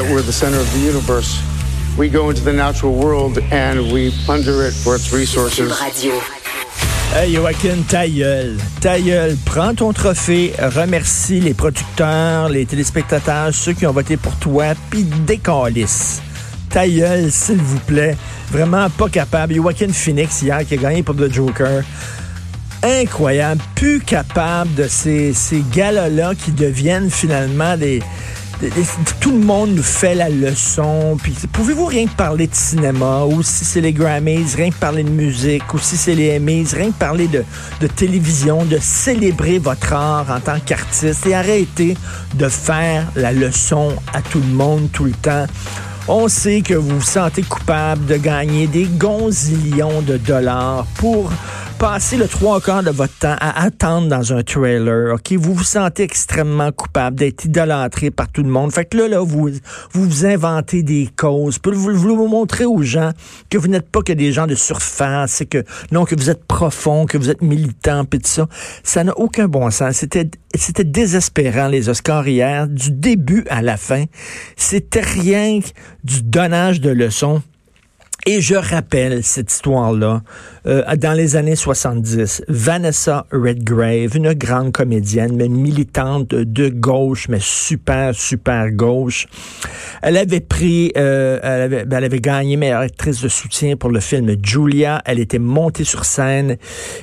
We're the center of the universe. We go into the natural world and we plunder it for its resources. Hey Joaquin, ta gueule. Ta gueule. Prends ton trophée, remercie les producteurs, les téléspectateurs, ceux qui ont voté pour toi, puis décalisse. Ta gueule, s'il vous plaît. Vraiment pas capable. Joaquin Phoenix, hier, qui a gagné pour The Joker. Incroyable. Plus capable de ces, ces galas-là qui deviennent finalement des tout le monde nous fait la leçon. Puis pouvez-vous rien que parler de cinéma ou si c'est les Grammys, rien que parler de musique ou si c'est les Emmys, rien que parler de, télévision, de célébrer votre art en tant qu'artiste et arrêter de faire la leçon à tout le monde tout le temps. On sait que vous vous sentez coupable de gagner des gonzillions de dollars pour passer le trois quarts de votre temps à attendre dans un trailer, OK? Vous vous sentez extrêmement coupable d'être idolâtré par tout le monde. Fait que là, là, vous vous, inventez des causes. Puis vous, vous, montrer aux gens que vous n'êtes pas que des gens de surface, que non, que vous êtes profond, que vous êtes militant, puis tout ça. Ça n'a aucun bon sens. C'était c'était désespérant, les Oscars hier, du début à la fin. C'était rien que du donnage de leçons. Et je rappelle cette histoire-là. Euh, dans les années 70, Vanessa Redgrave, une grande comédienne, mais militante de gauche, mais super, super gauche, elle avait pris, euh, elle, avait, elle avait gagné meilleure actrice de soutien pour le film Julia. Elle était montée sur scène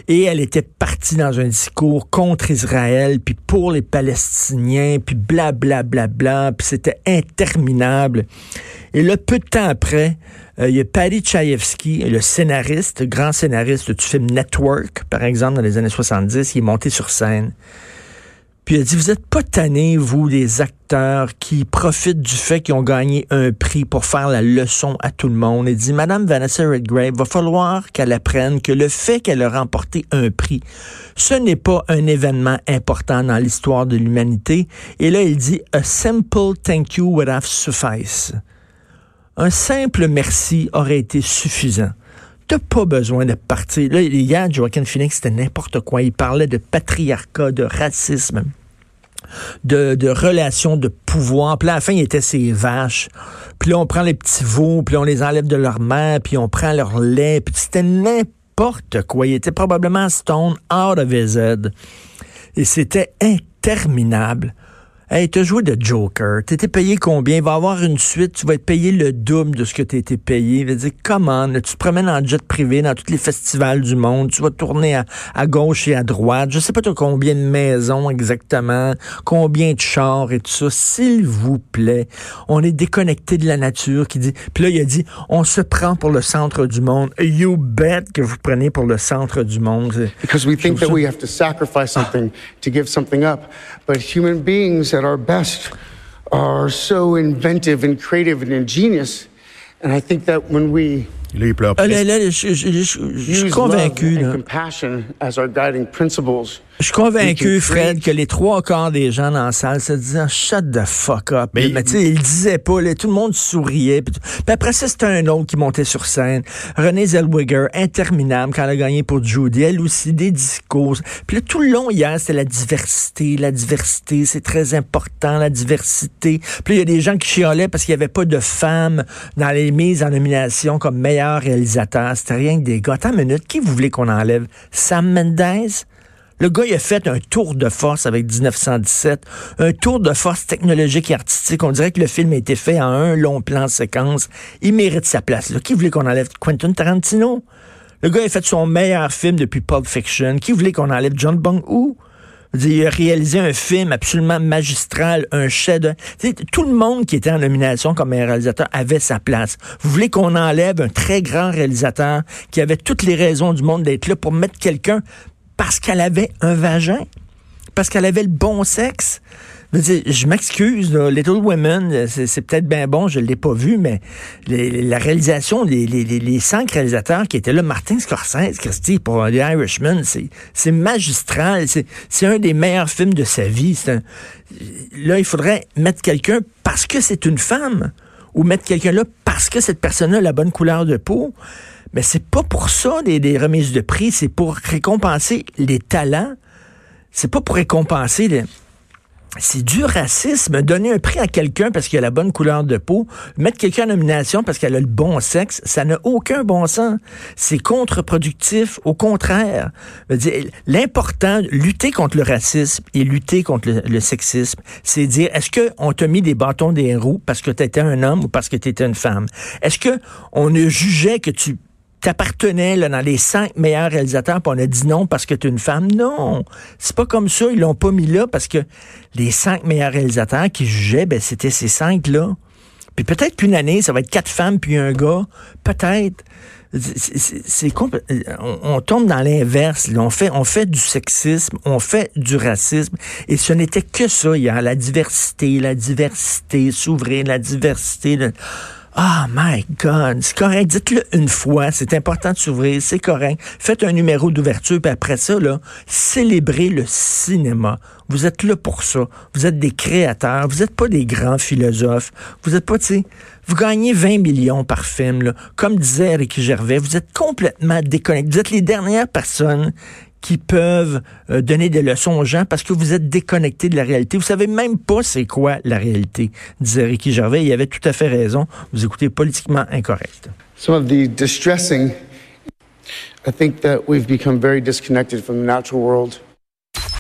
et elle était partie dans un discours contre Israël, puis pour les Palestiniens, puis bla bla bla bla, puis c'était interminable. Et là, peu de temps après, il y a Paddy Chayefsky, le scénariste, grand scénariste du film Network, par exemple, dans les années 70, qui est monté sur scène. Puis il a dit, vous êtes pas tannés, vous, les acteurs qui profitent du fait qu'ils ont gagné un prix pour faire la leçon à tout le monde. Il dit, Madame Vanessa Redgrave, va falloir qu'elle apprenne que le fait qu'elle a remporté un prix, ce n'est pas un événement important dans l'histoire de l'humanité. Et là, il dit, a simple thank you would have suffice. Un simple merci aurait été suffisant. T'as pas besoin de partir. Là, hier, Joaquin Phoenix, c'était n'importe quoi. Il parlait de patriarcat, de racisme, de, relations de pouvoir. Puis à la fin, il était ses vaches. Puis là, on prend les petits veaux, puis on les enlève de leur mère, puis on prend leur lait. Puis c'était n'importe quoi. Il était probablement stone out of his head. Et c'était interminable. Hey, t'as joué de Joker. T'étais payé combien? Il va y avoir une suite. Tu vas être payé le double de ce que t'as été payé. Il va dire, comment? Tu te promènes en jet privé dans tous les festivals du monde. Tu vas tourner à, gauche et à droite. Je sais pas combien de maisons exactement, combien de chars et tout ça. S'il vous plaît, on est déconnecté de la nature qui dit. Puis là, il a dit, on se prend pour le centre du monde. You bet que vous prenez pour le centre du monde. Because we think that we have to sacrifice something to give something up. But human beings at our best are so inventive and creative and ingenious. And I think that when we Là, il pleure. Là, là, je, je, je, je suis convaincu. Là. compassion as our guiding principles, je suis convaincu, Fred, que les trois quarts des gens dans la salle se disaient Shut the fuck up. Mais, tu sais, ils disaient pas, là, tout le monde souriait. Puis, après ça, c'était un autre qui montait sur scène. Renée Zellweger, interminable, quand elle a gagné pour Judy. Elle aussi, des discours. Puis là, tout le long hier, c'était la diversité. La diversité, c'est très important, la diversité. Puis il y a des gens qui chiolaient parce qu'il n'y avait pas de femmes dans les mises en nomination comme meilleur réalisateur. C'était rien que des gars. Attends une minute, qui vous qu'on enlève? Sam Mendes? Le gars, il a fait un tour de force avec 1917, un tour de force technologique et artistique. On dirait que le film a été fait en un long plan séquence. Il mérite sa place. Qui voulait qu'on enlève? Quentin Tarantino? Le gars a fait son meilleur film depuis Pulp Fiction. Qui voulait qu'on enlève? John Bong-Hoo? Il réalisé un film absolument magistral, un chef. Tout le monde qui était en nomination comme réalisateur avait sa place. Vous voulez qu'on enlève un très grand réalisateur qui avait toutes les raisons du monde d'être là pour mettre quelqu'un parce qu'elle avait un vagin, parce qu'elle avait le bon sexe? Je m'excuse, Little Women, c'est peut-être bien bon, je ne l'ai pas vu, mais la réalisation, les, cinq réalisateurs qui étaient là, Martin Scorsese, Christy, pour The Irishman, c'est magistral, c'est un des meilleurs films de sa vie. là, il faudrait mettre quelqu'un parce que c'est une femme, ou mettre quelqu'un là parce que cette personne-là a la bonne couleur de peau. Mais c'est pas pour ça des, remises de prix, c'est pour récompenser les talents. C'est pas pour récompenser les, c'est du racisme. Donner un prix à quelqu'un parce qu'il a la bonne couleur de peau, mettre quelqu'un en nomination parce qu'elle a le bon sexe, ça n'a aucun bon sens. C'est contre-productif. Au contraire, l'important, lutter contre le racisme et lutter contre le, sexisme, c'est dire est-ce qu'on t'a mis des bâtons des roues parce que tu étais un homme ou parce que tu étais une femme? Est-ce que on ne jugeait que tu t'appartenais là, dans les cinq meilleurs réalisateurs, puis on a dit non parce que tu es une femme. Non, c'est pas comme ça. Ils l'ont pas mis là parce que les cinq meilleurs réalisateurs qui jugeaient, ben, c'était ces cinq-là. Puis peut-être qu'une année, ça va être quatre femmes puis un gars. Peut-être. C'est on, on, tombe dans l'inverse. On fait, on fait du sexisme, on fait du racisme, et ce n'était que ça hier. La diversité, la diversité, s'ouvrir, la diversité. Ah, my God, c'est correct. Dites-le une fois. C'est important de s'ouvrir. C'est correct. Faites un numéro d'ouverture, puis après ça, là, célébrez le cinéma. Vous êtes là pour ça. Vous êtes des créateurs. Vous n'êtes pas des grands philosophes. Vous n'êtes pas, tu sais, vous gagnez 20 millions par film. Comme disait Ricky Gervais, vous êtes complètement déconnectés. Vous êtes les dernières personnes qui peuvent euh, donner des leçons aux gens parce que vous êtes déconnecté de la réalité. Vous savez même pas c'est quoi la réalité, disait Ricky Gervais. Il avait tout à fait raison. Vous écoutez politiquement incorrect. Some of the distressing, I think that we've become very disconnected from the natural world.